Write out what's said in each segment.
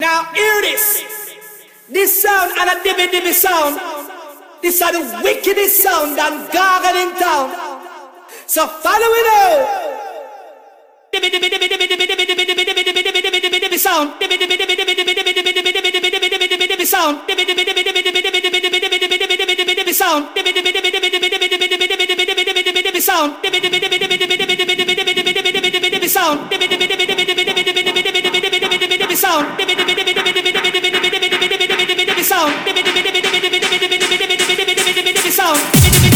Now hear this. This sound and a dibby dibby sound. This is the wickedest sound and gargle in town. So follow it out. Dibby dibby dibby dibby dibby dibby dibby dibby dibby dibby dibby dibby dibby sound. Dibby dibby dibby dibby dibby dibby dibby dibby dibby dibby dibby dibby sound. Dibby dibby dibby dibby dibby dibby dibby dibby dibby dibby dibby dibby dibby sound. Dibby dibby dibby dibby dibby dibby dibby dibby dibby dibby dibby dibby dibby sound. Dibby dibby dibby dibby dibby dibby dibby dibby dibby dibby dibby sound. Dibby dibby dibby dibby dibby dibby dibby sound. Sound. Sound.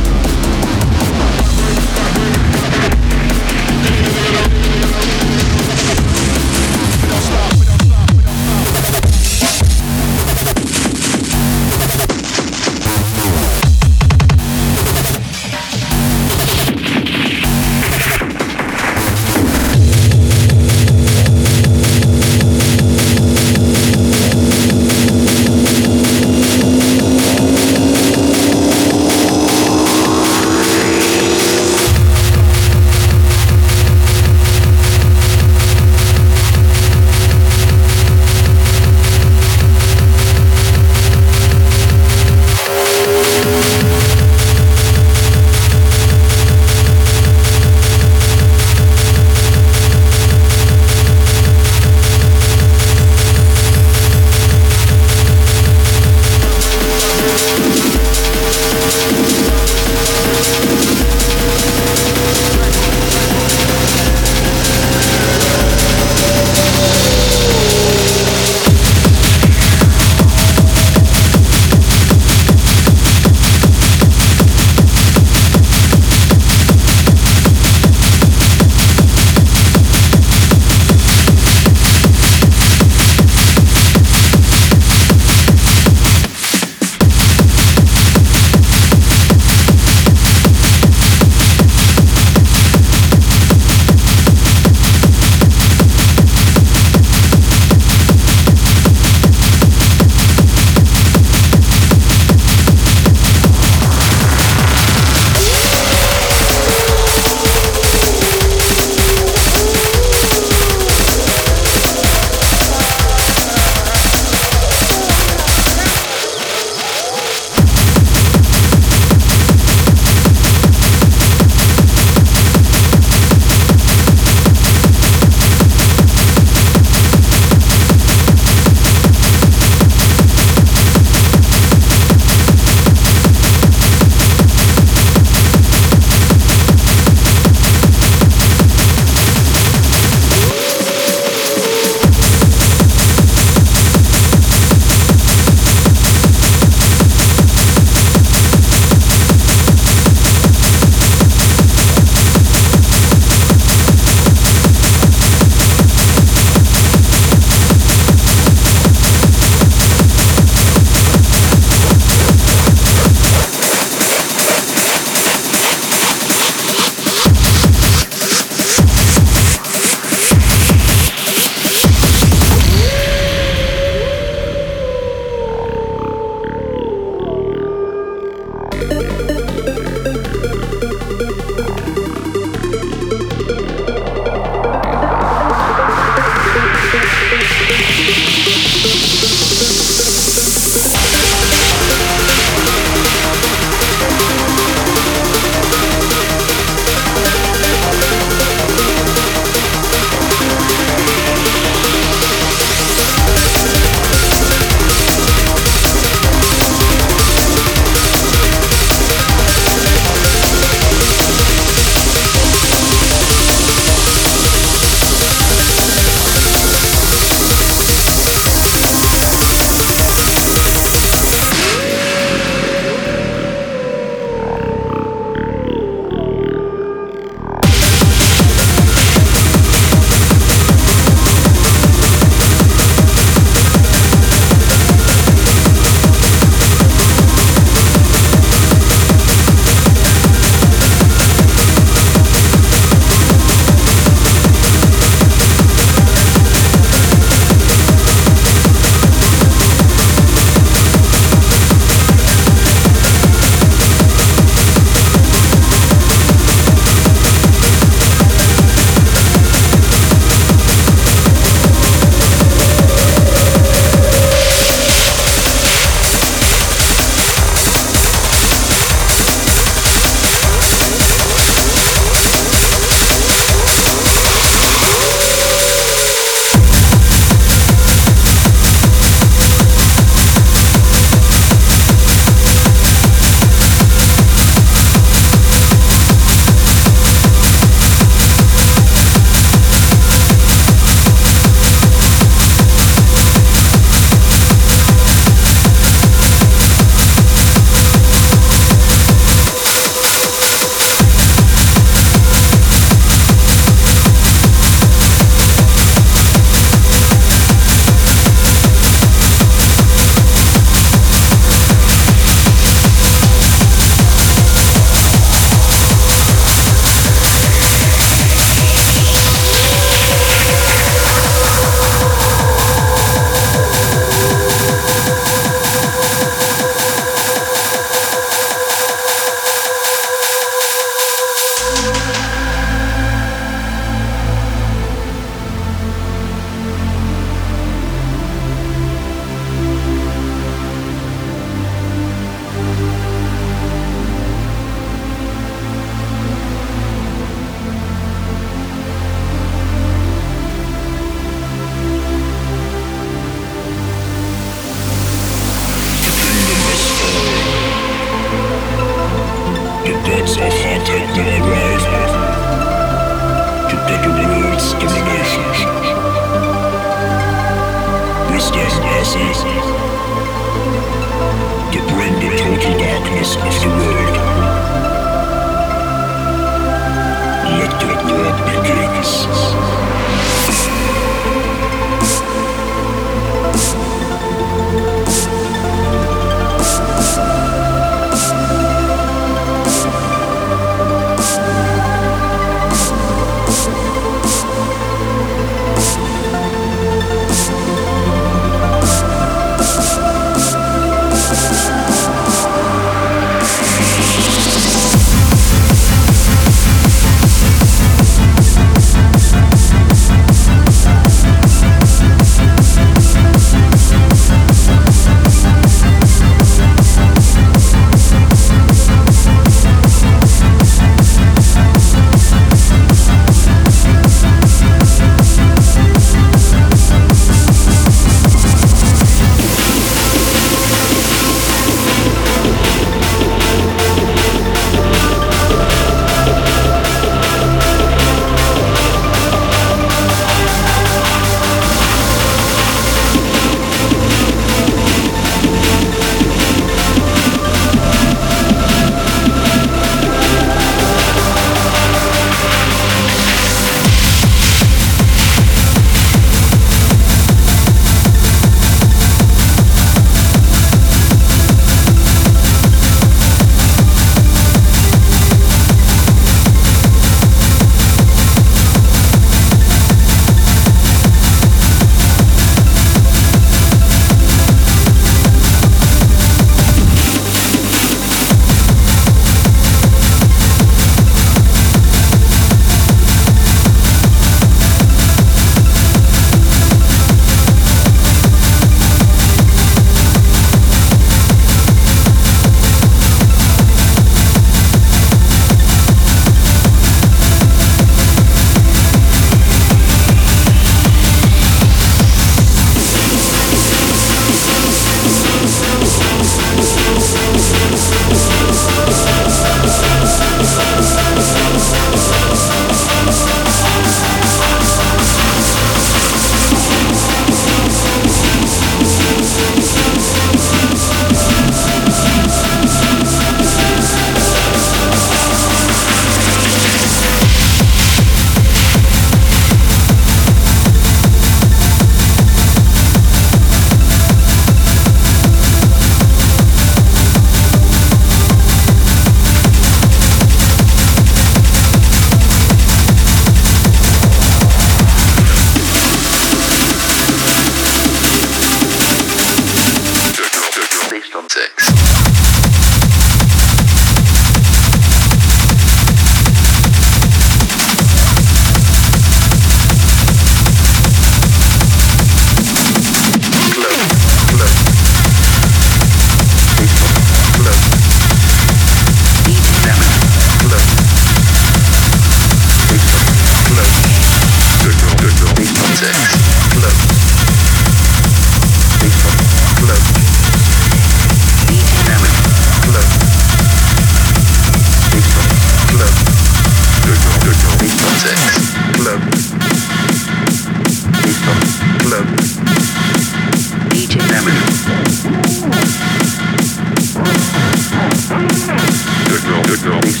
DJ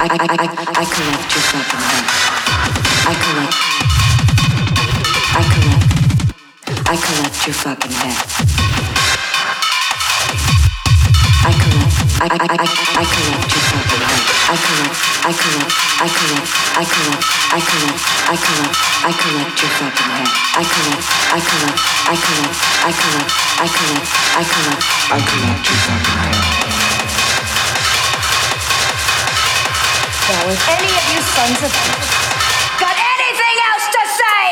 I, I, I, I, I collect your fucking head. I collect. I collect. I collect your fucking head. I collect. I, I, I, I collect your fucking head. I collect. I collect. I collect. I collect. I collect. I collect. I collect your fucking head. I collect. I collect. I collect. I collect. I collect. I collect. I collect your fucking head. If any of you sons of bitches got anything else to say,